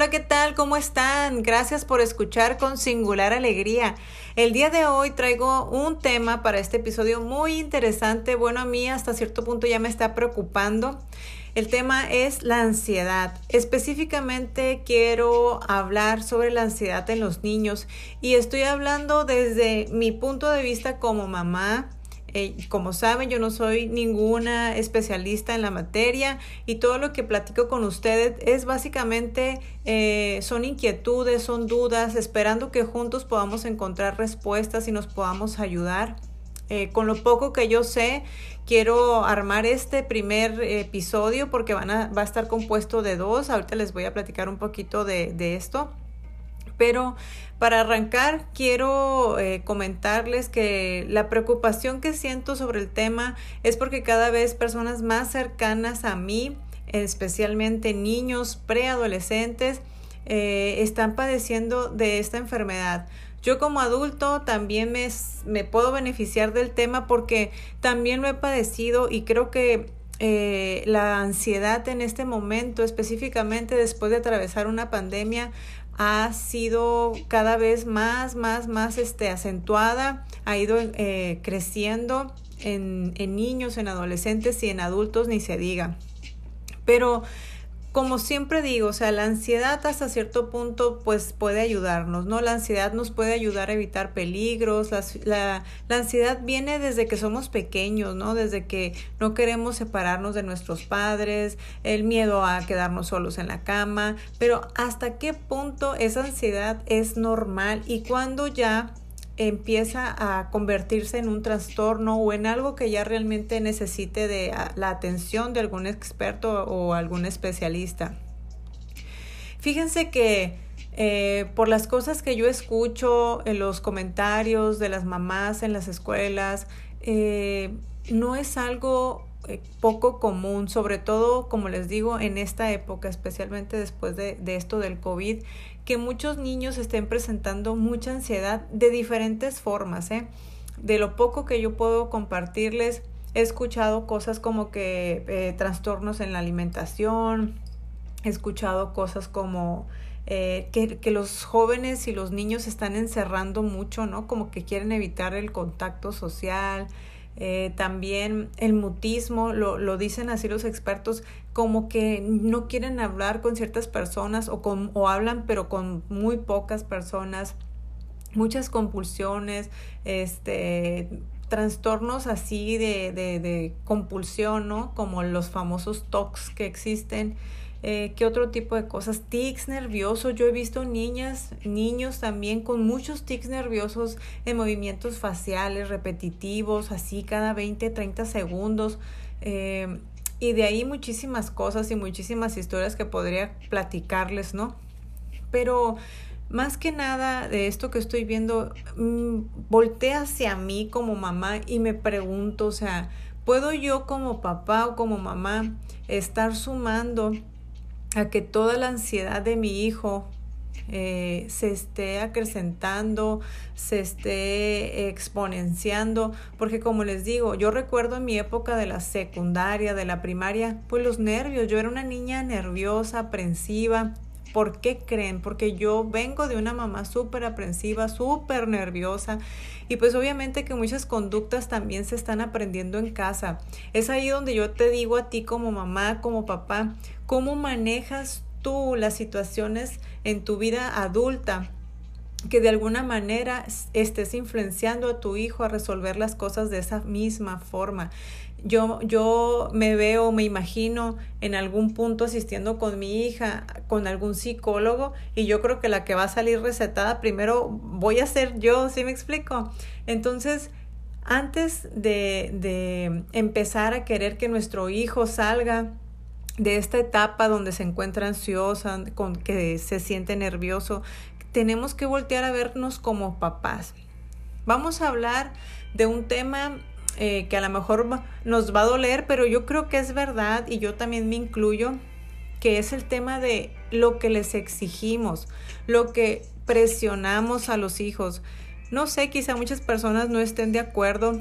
Hola, ¿qué tal? ¿Cómo están? Gracias por escuchar con singular alegría. El día de hoy traigo un tema para este episodio muy interesante. Bueno, a mí hasta cierto punto ya me está preocupando. El tema es la ansiedad. Específicamente quiero hablar sobre la ansiedad en los niños y estoy hablando desde mi punto de vista como mamá, eh, como saben, yo no soy ninguna especialista en la materia y todo lo que platico con ustedes es básicamente, eh, son inquietudes, son dudas, esperando que juntos podamos encontrar respuestas y nos podamos ayudar. Eh, con lo poco que yo sé, quiero armar este primer episodio porque van a, va a estar compuesto de dos. Ahorita les voy a platicar un poquito de, de esto. Pero para arrancar, quiero eh, comentarles que la preocupación que siento sobre el tema es porque cada vez personas más cercanas a mí, especialmente niños preadolescentes, eh, están padeciendo de esta enfermedad. Yo como adulto también me, puedo beneficiar del tema porque también lo he padecido y creo que eh, la ansiedad en este momento, específicamente después de atravesar una pandemia, ha sido cada vez más, más, más este, acentuada, ha ido eh, creciendo en, en niños, en adolescentes y en adultos, ni se diga. Pero como siempre digo, o sea, la ansiedad hasta cierto punto pues puede ayudarnos, ¿no? La ansiedad nos puede ayudar a evitar peligros, la, la, la, ansiedad viene desde que somos pequeños, ¿no? Desde que no queremos separarnos de nuestros padres, el miedo a quedarnos solos en la cama, pero hasta qué punto esa ansiedad es normal y cuando ya empieza a convertirse en un trastorno o en algo que ya realmente necesite de la atención de algún experto o algún especialista. Fíjense que eh, por las cosas que yo escucho en los comentarios de las mamás en las escuelas, eh, no es algo eh, poco común, sobre todo, como les digo, en esta época, especialmente después de, esto del COVID, que muchos niños estén presentando mucha ansiedad de diferentes formas. ¿eh? De lo poco que yo puedo compartirles, he escuchado cosas como que eh, trastornos en la alimentación, he escuchado cosas como eh, que, los jóvenes y los niños están encerrando mucho, ¿no? Como que quieren evitar el contacto social, eh, también el mutismo, lo, lo, dicen así los expertos, como que no quieren hablar con ciertas personas o, con, o hablan pero con muy pocas personas, muchas compulsiones, este, trastornos así de, de, de compulsión, ¿no? Como los famosos TOCs que existen. Eh, ¿Qué otro tipo de cosas? Tics nerviosos. Yo he visto niñas, niños también con muchos tics nerviosos en movimientos faciales repetitivos, así cada 20, 30 segundos. Eh, y de ahí muchísimas cosas y muchísimas historias que podría platicarles, ¿no? Pero más que nada de esto que estoy viendo, mmm, volteé hacia mí como mamá y me pregunto, o sea, ¿puedo yo como papá o como mamá estar sumando a que toda la ansiedad de mi hijo eh, se esté acrecentando, se esté exponenciando, porque como les digo, yo recuerdo en mi época de la secundaria, de la primaria, pues los nervios, yo era una niña nerviosa, aprensiva. ¿Por qué creen? Porque yo vengo de una mamá súper aprensiva, súper nerviosa y pues obviamente que muchas conductas también se están aprendiendo en casa. Es ahí donde yo te digo a ti como mamá, como papá, cómo manejas tú las situaciones en tu vida adulta que de alguna manera estés influenciando a tu hijo a resolver las cosas de esa misma forma. Yo, yo me veo, me imagino en algún punto asistiendo con mi hija, con algún psicólogo, y yo creo que la que va a salir recetada primero voy a ser yo, ¿sí me explico? Entonces, antes de, de empezar a querer que nuestro hijo salga de esta etapa donde se encuentra ansiosa, con que se siente nervioso, tenemos que voltear a vernos como papás. Vamos a hablar de un tema eh, que a lo mejor nos va a doler, pero yo creo que es verdad y yo también me incluyo, que es el tema de lo que les exigimos, lo que presionamos a los hijos. No sé, quizá muchas personas no estén de acuerdo,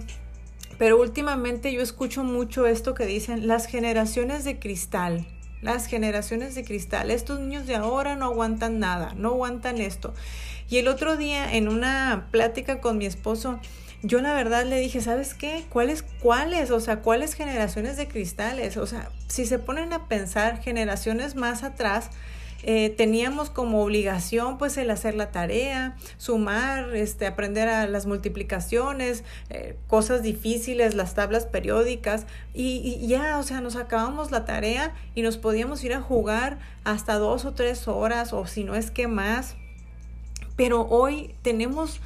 pero últimamente yo escucho mucho esto que dicen las generaciones de cristal. las generaciones de cristal. Estos niños de ahora no aguantan nada, no aguantan esto. Y el otro día en una plática con mi esposo, yo la verdad le dije, ¿sabes qué? ¿Cuáles, cuáles? O sea, ¿cuáles generaciones de cristales? O sea, si se ponen a pensar generaciones más atrás, eh, teníamos como obligación pues el hacer la tarea, sumar, este, aprender a las multiplicaciones, eh, cosas difíciles, las tablas periódicas y, y, ya, o sea, nos acabamos la tarea y nos podíamos ir a jugar hasta dos o tres horas o si no es que más. Pero hoy tenemos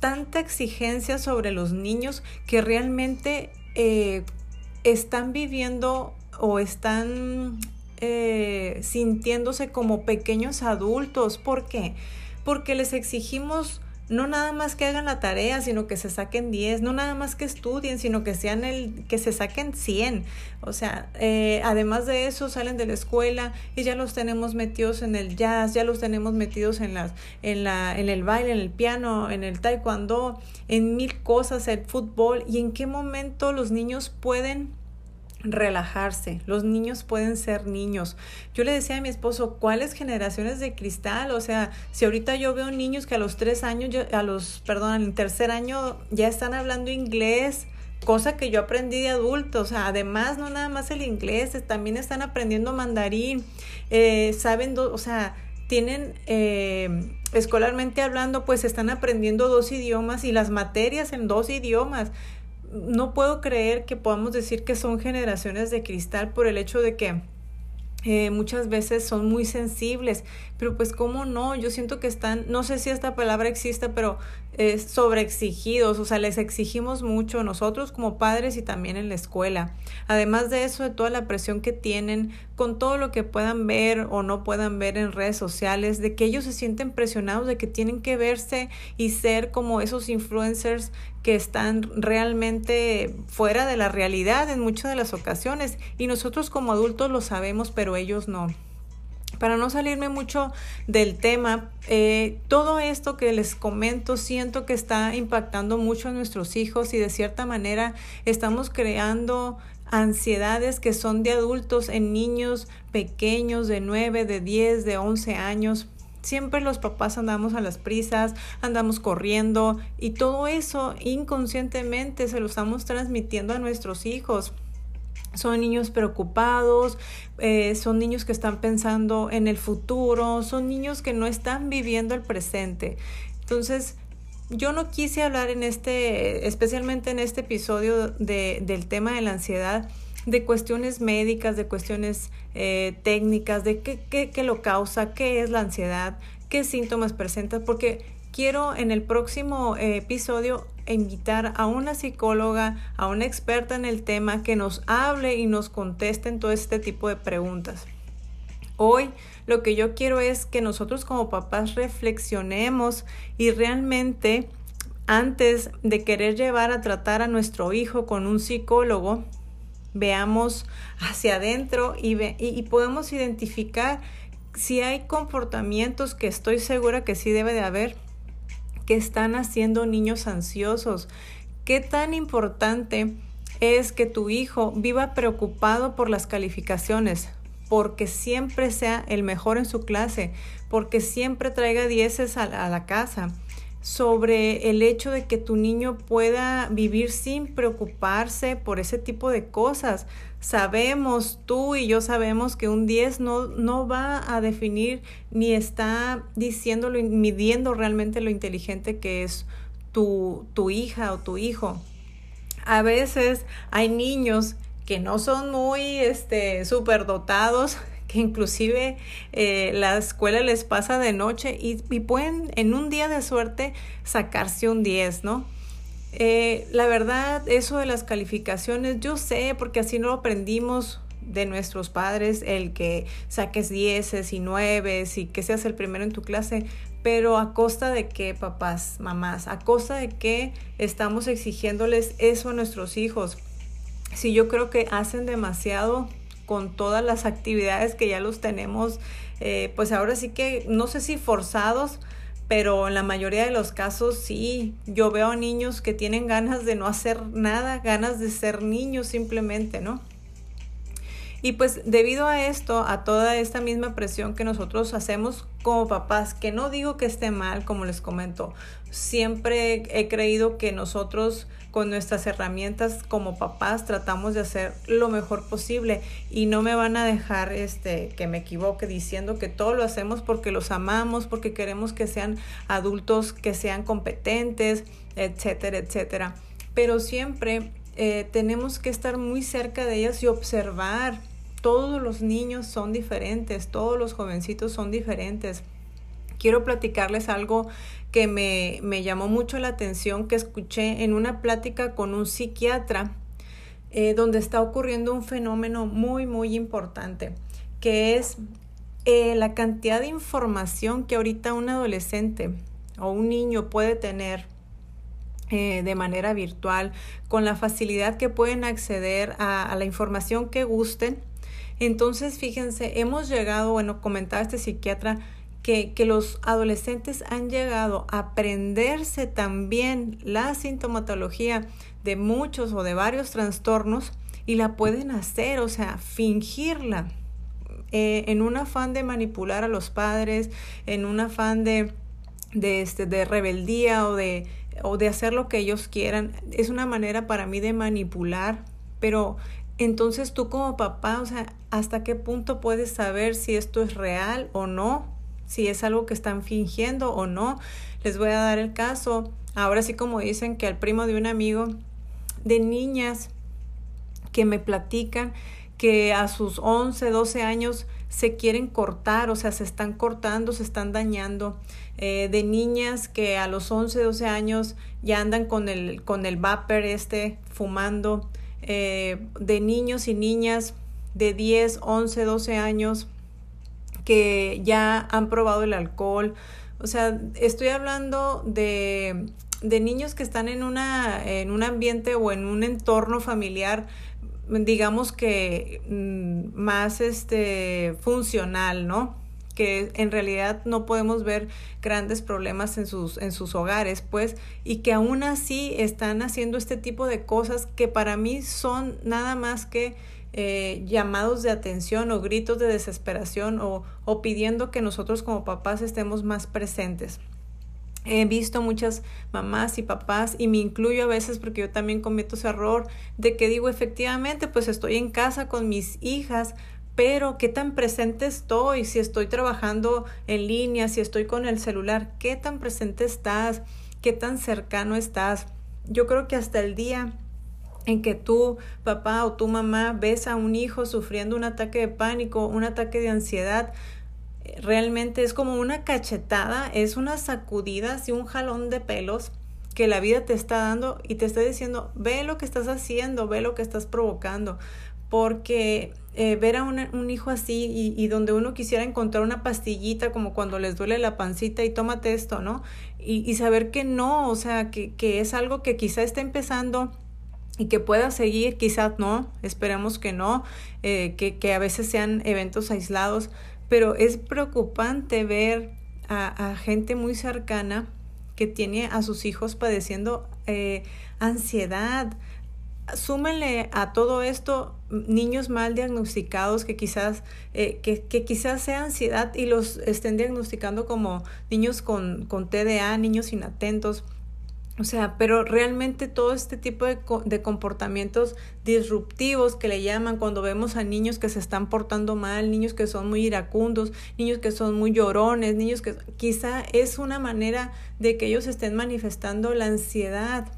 tanta exigencia sobre los niños que realmente eh, están viviendo o están eh, sintiéndose como pequeños adultos. ¿Por qué? Porque les exigimos no nada más que hagan la tarea, sino que se saquen 10, no nada más que estudien, sino que sean el, que se saquen 100. O sea, eh, además de eso salen de la escuela y ya los tenemos metidos en el jazz, ya los tenemos metidos en las, en la, en el baile, en el piano, en el taekwondo, en mil cosas, el fútbol, y en qué momento los niños pueden relajarse. Los niños pueden ser niños. Yo le decía a mi esposo, ¿cuáles generaciones de cristal? O sea, si ahorita yo veo niños que a los tres años, a los, perdón, al tercer año ya están hablando inglés, cosa que yo aprendí de adulto. O sea, además, no nada más el inglés, también están aprendiendo mandarín, eh, saben, o sea, tienen eh, escolarmente hablando, pues están aprendiendo dos idiomas y las materias en dos idiomas no puedo creer que podamos decir que son generaciones de cristal por el hecho de que eh, muchas veces son muy sensibles, pero pues cómo no, yo siento que están, no sé si esta palabra existe, pero eh, sobreexigidos, o sea, les exigimos mucho nosotros como padres y también en la escuela. Además de eso, de toda la presión que tienen con todo lo que puedan ver o no puedan ver en redes sociales, de que ellos se sienten presionados, de que tienen que verse y ser como esos influencers que están realmente fuera de la realidad en muchas de las ocasiones y nosotros como adultos lo sabemos, pero ellos no. Para no salirme mucho del tema, eh, todo esto que les comento siento que está impactando mucho a nuestros hijos y de cierta manera estamos creando ansiedades que son de adultos en niños pequeños de 9, de 10, de 11 años. Siempre los papás andamos a las prisas, andamos corriendo y todo eso inconscientemente se lo estamos transmitiendo a nuestros hijos son niños preocupados, eh, son niños que están pensando en el futuro, son niños que no están viviendo el presente. Entonces, yo no quise hablar en este, especialmente en este episodio de, del tema de la ansiedad, de cuestiones médicas, de cuestiones eh, técnicas, de qué, qué, qué lo causa, qué es la ansiedad, qué síntomas presenta, porque quiero en el próximo eh, episodio invitar a una psicóloga, a una experta en el tema que nos hable y nos conteste en todo este tipo de preguntas. Hoy lo que yo quiero es que nosotros como papás reflexionemos y realmente antes de querer llevar a tratar a nuestro hijo con un psicólogo, veamos hacia adentro y, y podemos identificar si hay comportamientos que estoy segura que sí debe de haber que están haciendo niños ansiosos. ¿Qué tan importante es que tu hijo viva preocupado por las calificaciones? porque siempre sea el mejor en su clase, porque siempre traiga dieces a, la casa, sobre el hecho de que tu niño pueda vivir sin preocuparse por ese tipo de cosas. Sabemos, tú y yo sabemos que un 10 no, no va a definir ni está diciéndolo, midiendo realmente lo inteligente que es tu, tu hija o tu hijo. A veces hay niños que no son muy este, dotados, que inclusive eh, la escuela les pasa de noche y, y, pueden en un día de suerte sacarse un 10, ¿no? Eh, la verdad, eso de las calificaciones, yo sé, porque así no lo aprendimos de nuestros padres, el que saques dieces y nueves y que seas el primero en tu clase, pero a costa de qué, papás, mamás, a costa de qué estamos exigiéndoles eso a nuestros hijos. Si yo creo que hacen demasiado con todas las actividades que ya los tenemos, eh, pues ahora sí que no sé si forzados, pero en la mayoría de los casos sí, yo veo niños que tienen ganas de no hacer nada, ganas de ser niños simplemente, ¿no? Y pues debido a esto, a toda esta misma presión que nosotros hacemos como papás, que no digo que esté mal, como les comento, siempre he creído que nosotros con nuestras herramientas como papás tratamos de hacer lo mejor posible y no me van a dejar este que me equivoque diciendo que todo lo hacemos porque los amamos, porque queremos que sean adultos que sean competentes, etcétera, etcétera. Pero siempre eh, tenemos que estar muy cerca de ellas y observar. Todos los niños son diferentes, todos los jovencitos son diferentes. Quiero platicarles algo que me, me llamó mucho la atención, que escuché en una plática con un psiquiatra, eh, donde está ocurriendo un fenómeno muy, muy importante, que es eh, la cantidad de información que ahorita un adolescente o un niño puede tener eh, de manera virtual, con la facilidad que pueden acceder a, la información que gusten. Entonces, fíjense, hemos llegado, bueno, comentaba este psiquiatra, que, los adolescentes han llegado a aprenderse también la sintomatología de muchos o de varios trastornos y la pueden hacer, o sea, fingirla eh, en un afán de manipular a los padres, en un afán de, de, este, de rebeldía o de o de hacer lo que ellos quieran. Es una manera para mí de manipular, pero entonces tú como papá, o sea, ¿hasta qué punto puedes saber si esto es real o no? Si es algo que están fingiendo o no. Les voy a dar el caso. Ahora sí como dicen que al primo de un amigo de niñas que me platican que a sus 11, 12 años se quieren cortar, o sea, se están cortando, se están dañando. Eh, de niñas que a los 11, 12 años ya andan con el, con el vapor este fumando, eh, de niños y niñas de 10, 11, 12 años que ya han probado el alcohol. O sea, estoy hablando de, de niños que están en, una, en un ambiente o en un entorno familiar digamos que mm, más este funcional, ¿no? que en realidad no podemos ver grandes problemas en sus, en sus hogares, pues, y que aún así están haciendo este tipo de cosas que para mí son nada más que eh, llamados de atención o gritos de desesperación o, o pidiendo que nosotros como papás estemos más presentes. He visto muchas mamás y papás y me incluyo a veces porque yo también cometo ese error de que digo efectivamente pues estoy en casa con mis hijas, pero qué tan presente estoy, si estoy trabajando en línea, si estoy con el celular, qué tan presente estás, qué tan cercano estás. Yo creo que hasta el día en que tú, papá o tu mamá, ves a un hijo sufriendo un ataque de pánico, un ataque de ansiedad, realmente es como una cachetada, es una sacudida, así un jalón de pelos que la vida te está dando y te está diciendo, ve lo que estás haciendo, ve lo que estás provocando, porque eh, ver a un hijo así y, donde uno quisiera encontrar una pastillita como cuando les duele la pancita y tómate esto, ¿no? Y, y saber que no, o sea, que, que es algo que quizá está empezando y que pueda seguir, quizás no, esperemos que no, eh, que, que a veces sean eventos aislados, pero es preocupante ver a, gente muy cercana que tiene a sus hijos padeciendo eh, ansiedad. Súmenle a todo esto niños mal diagnosticados que quizás, eh, que, que, quizás sea ansiedad y los estén diagnosticando como niños con, con TDA, niños inatentos. O sea, pero realmente todo este tipo de, de, comportamientos disruptivos que le llaman cuando vemos a niños que se están portando mal, niños que son muy iracundos, niños que son muy llorones, niños que quizá es una manera de que ellos estén manifestando la ansiedad.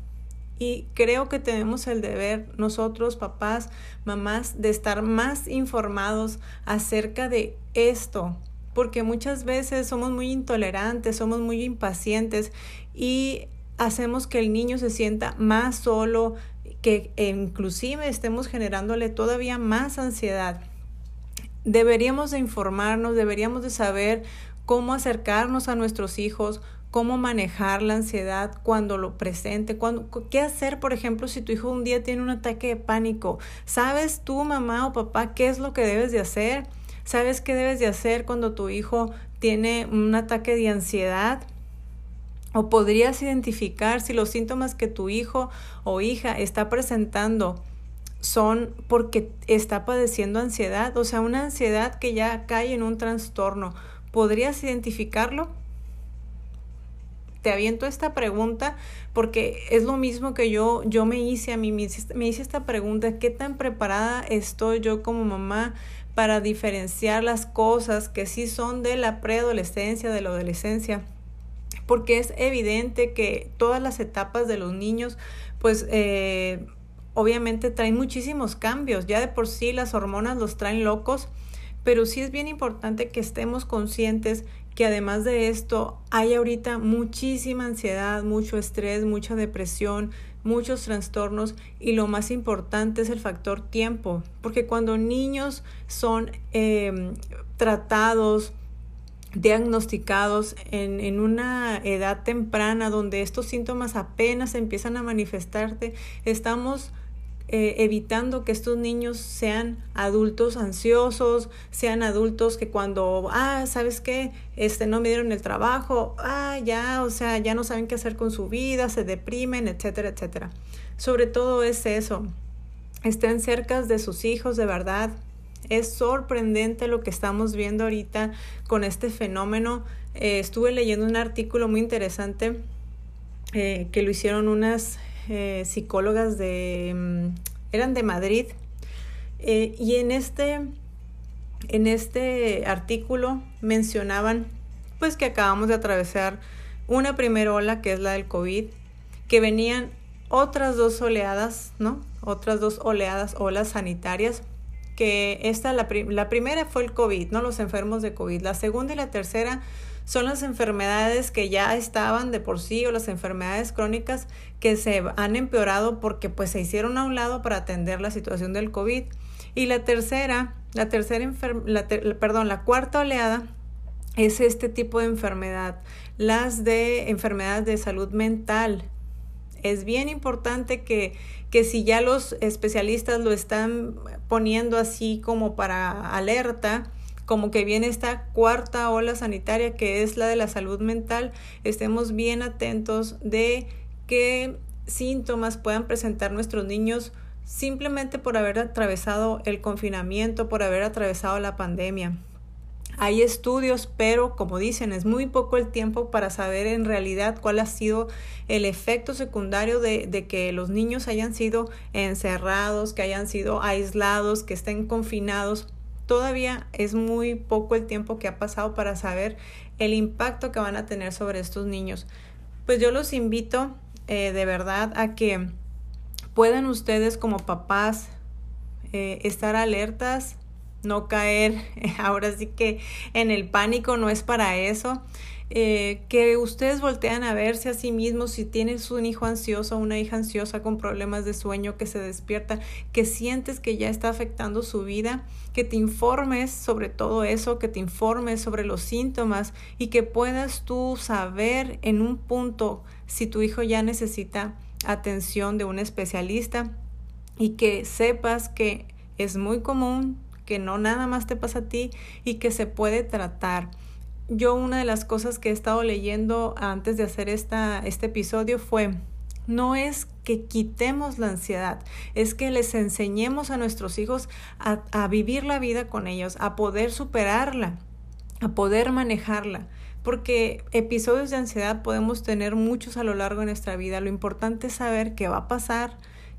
Y creo que tenemos el deber nosotros, papás, mamás, de estar más informados acerca de esto, porque muchas veces somos muy intolerantes, somos muy impacientes y hacemos que el niño se sienta más solo, que inclusive estemos generándole todavía más ansiedad. Deberíamos de informarnos, deberíamos de saber cómo acercarnos a nuestros hijos, cómo manejar la ansiedad cuando lo presente, cuando, qué hacer, por ejemplo, si tu hijo un día tiene un ataque de pánico. ¿Sabes tú, mamá o papá, qué es lo que debes de hacer? ¿Sabes qué debes de hacer cuando tu hijo tiene un ataque de ansiedad? O podrías identificar si los síntomas que tu hijo o hija está presentando son porque está padeciendo ansiedad, o sea, una ansiedad que ya cae en un trastorno. ¿Podrías identificarlo? Te aviento esta pregunta porque es lo mismo que yo, yo me hice a mí, me hice, me hice esta pregunta, ¿qué tan preparada estoy yo como mamá para diferenciar las cosas que sí son de la preadolescencia, de la adolescencia? Porque es evidente que todas las etapas de los niños, pues eh, obviamente traen muchísimos cambios. Ya de por sí las hormonas los traen locos, pero sí es bien importante que estemos conscientes que además de esto hay ahorita muchísima ansiedad, mucho estrés, mucha depresión, muchos trastornos y lo más importante es el factor tiempo, porque cuando niños son em, tratados, diagnosticados en, en, una edad temprana donde estos síntomas apenas empiezan a manifestarte, estamos eh, evitando que estos niños sean adultos ansiosos, sean adultos que cuando, ah, ¿sabes qué? Este, no me dieron el trabajo, ah, ya, o sea, ya no saben qué hacer con su vida, se deprimen, etcétera, etcétera. Sobre todo es eso, estén cerca de sus hijos de verdad. Es sorprendente lo que estamos viendo ahorita con este fenómeno. Eh, estuve leyendo un artículo muy interesante eh, que lo hicieron unas eh, psicólogas de, mm, eran de Madrid, y en este, en este artículo mencionaban pues que acabamos de atravesar una primera ola que es la del COVID, que venían otras dos oleadas, ¿no? Otras dos oleadas, olas sanitarias, que esta, la, la primera fue el COVID, ¿no? Los enfermos de COVID. La segunda y la tercera son las enfermedades que ya estaban de por sí o las enfermedades crónicas que se han empeorado porque pues se hicieron a un lado para atender la situación del COVID. Y la tercera, la tercera la perdón, la cuarta oleada es este tipo de enfermedad, las de enfermedades de salud mental. Es bien importante que, que si ya los especialistas lo están poniendo así como para alerta, como que viene esta cuarta ola sanitaria que es la de la salud mental, estemos bien atentos de qué síntomas puedan presentar nuestros niños simplemente por haber atravesado el confinamiento, por haber atravesado la pandemia. Hay estudios, pero como dicen, es muy poco el tiempo para saber en realidad cuál ha sido el efecto secundario de, que los niños hayan sido encerrados, que hayan sido aislados, que estén confinados todavía es muy poco el tiempo que ha pasado para saber el impacto que van a tener sobre estos niños. Pues yo los invito eh, de verdad a que puedan ustedes como papás eh, estar alertas, no caer ahora sí que en el pánico, no es para eso. Eh, que ustedes voltean a verse a sí mismos si tienes un hijo ansioso, una hija ansiosa con problemas de sueño que se despierta, que sientes que ya está afectando su vida, que te informes sobre todo eso, que te informes sobre los síntomas y que puedas tú saber en un punto si tu hijo ya necesita atención de un especialista y que sepas que es muy común, que no nada más te pasa a ti y que se puede tratar yo una de las cosas que he estado leyendo antes de hacer esta, este episodio fue, no es que quitemos la ansiedad, es que les enseñemos a nuestros hijos a, a vivir la vida con ellos, a poder superarla, a poder manejarla porque episodios de ansiedad podemos tener muchos a lo largo de nuestra vida. Lo importante es saber qué va a pasar,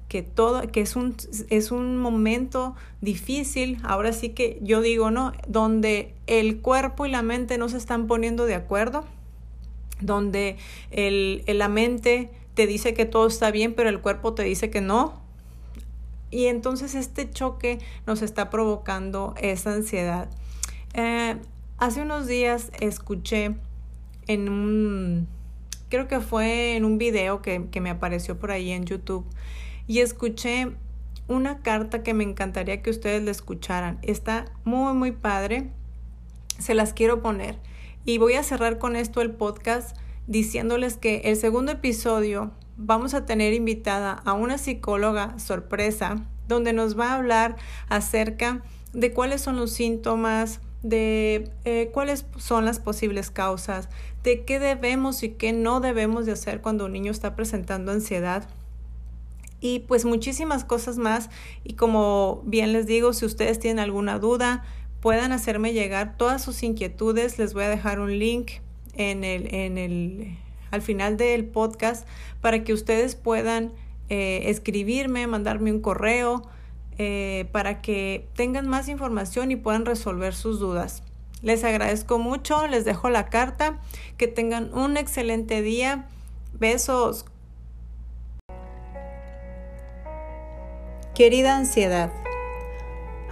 que todo, que es un, es un momento difícil, ahora sí que yo digo, ¿no? Donde el cuerpo y la mente no se están poniendo de acuerdo, donde el, la mente te dice que todo está bien, pero el cuerpo te dice que no. Y entonces este choque nos está provocando esa ansiedad. Eh, hace unos días escuché en un, creo que fue en un video que, que me apareció por ahí en YouTube, y escuché una carta que me encantaría que ustedes la escucharan. Está muy, muy padre. Se las quiero poner. Y voy a cerrar con esto el podcast diciéndoles que el segundo episodio vamos a tener invitada a una psicóloga sorpresa donde nos va a hablar acerca de cuáles son los síntomas, de eh, cuáles son las posibles causas, de qué debemos y qué no debemos de hacer cuando un niño está presentando ansiedad y pues muchísimas cosas más. Y como bien les digo, si ustedes tienen alguna duda, puedan hacerme llegar todas sus inquietudes. Les voy a dejar un link en el, en el, al final del podcast para que ustedes puedan eh, escribirme, mandarme un correo, eh, para que tengan más información y puedan resolver sus dudas. Les agradezco mucho, les dejo la carta, que tengan un excelente día. Besos. Querida ansiedad,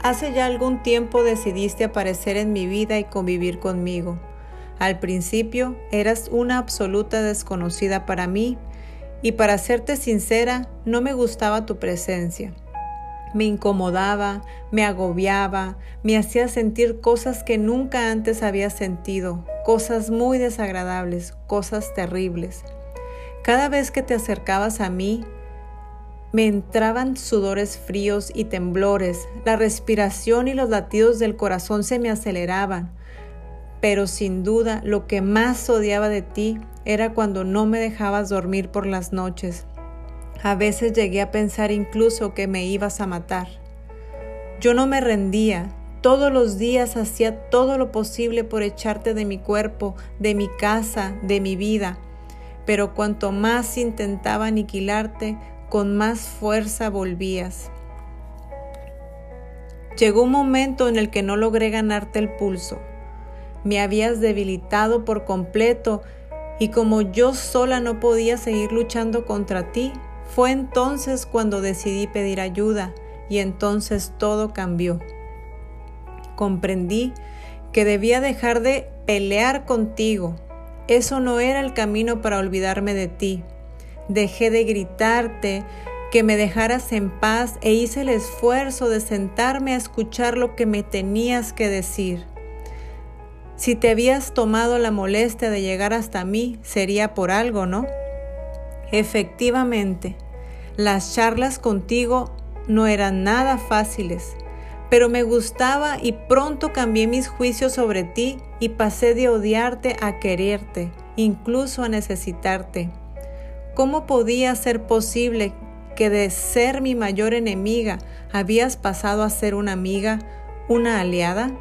hace ya algún tiempo decidiste aparecer en mi vida y convivir conmigo. Al principio eras una absoluta desconocida para mí y para serte sincera no me gustaba tu presencia. Me incomodaba, me agobiaba, me hacía sentir cosas que nunca antes había sentido, cosas muy desagradables, cosas terribles. Cada vez que te acercabas a mí, me entraban sudores fríos y temblores, la respiración y los latidos del corazón se me aceleraban. Pero sin duda lo que más odiaba de ti era cuando no me dejabas dormir por las noches. A veces llegué a pensar incluso que me ibas a matar. Yo no me rendía, todos los días hacía todo lo posible por echarte de mi cuerpo, de mi casa, de mi vida, pero cuanto más intentaba aniquilarte, con más fuerza volvías. Llegó un momento en el que no logré ganarte el pulso. Me habías debilitado por completo y como yo sola no podía seguir luchando contra ti, fue entonces cuando decidí pedir ayuda y entonces todo cambió. Comprendí que debía dejar de pelear contigo. Eso no era el camino para olvidarme de ti. Dejé de gritarte que me dejaras en paz e hice el esfuerzo de sentarme a escuchar lo que me tenías que decir. Si te habías tomado la molestia de llegar hasta mí, sería por algo, ¿no? Efectivamente, las charlas contigo no eran nada fáciles, pero me gustaba y pronto cambié mis juicios sobre ti y pasé de odiarte a quererte, incluso a necesitarte. ¿Cómo podía ser posible que de ser mi mayor enemiga habías pasado a ser una amiga, una aliada?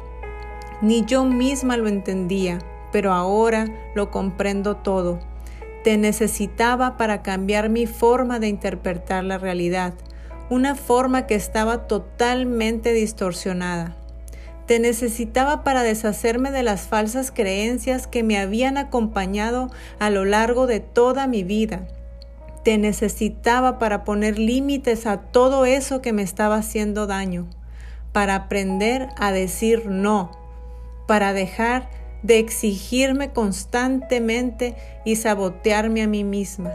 Ni yo misma lo entendía, pero ahora lo comprendo todo. Te necesitaba para cambiar mi forma de interpretar la realidad, una forma que estaba totalmente distorsionada. Te necesitaba para deshacerme de las falsas creencias que me habían acompañado a lo largo de toda mi vida te necesitaba para poner límites a todo eso que me estaba haciendo daño, para aprender a decir no, para dejar de exigirme constantemente y sabotearme a mí misma.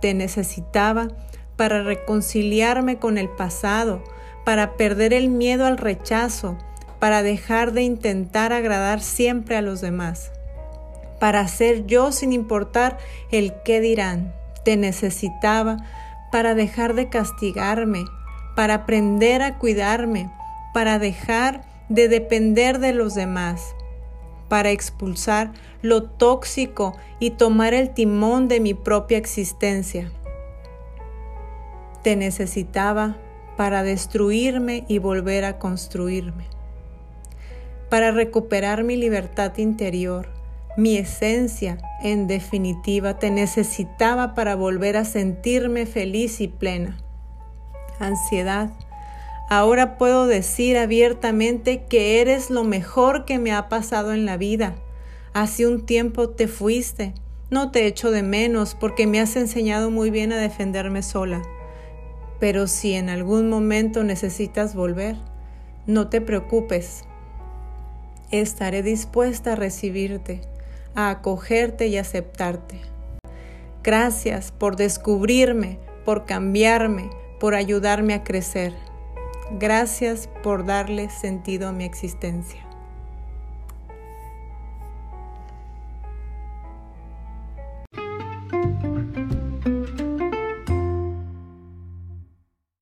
Te necesitaba para reconciliarme con el pasado, para perder el miedo al rechazo, para dejar de intentar agradar siempre a los demás, para ser yo sin importar el qué dirán te necesitaba para dejar de castigarme, para aprender a cuidarme, para dejar de depender de los demás, para expulsar lo tóxico y tomar el timón de mi propia existencia. Te necesitaba para destruirme y volver a construirme, para recuperar mi libertad interior, mi esencia, en definitiva, te necesitaba para volver a sentirme feliz y plena. Ansiedad. Ahora puedo decir abiertamente que eres lo mejor que me ha pasado en la vida. Hace un tiempo te fuiste. No te echo de menos porque me has enseñado muy bien a defenderme sola. Pero si en algún momento necesitas volver, no te preocupes. Estaré dispuesta a recibirte a acogerte y aceptarte. Gracias por descubrirme, por cambiarme, por ayudarme a crecer. Gracias por darle sentido a mi existencia.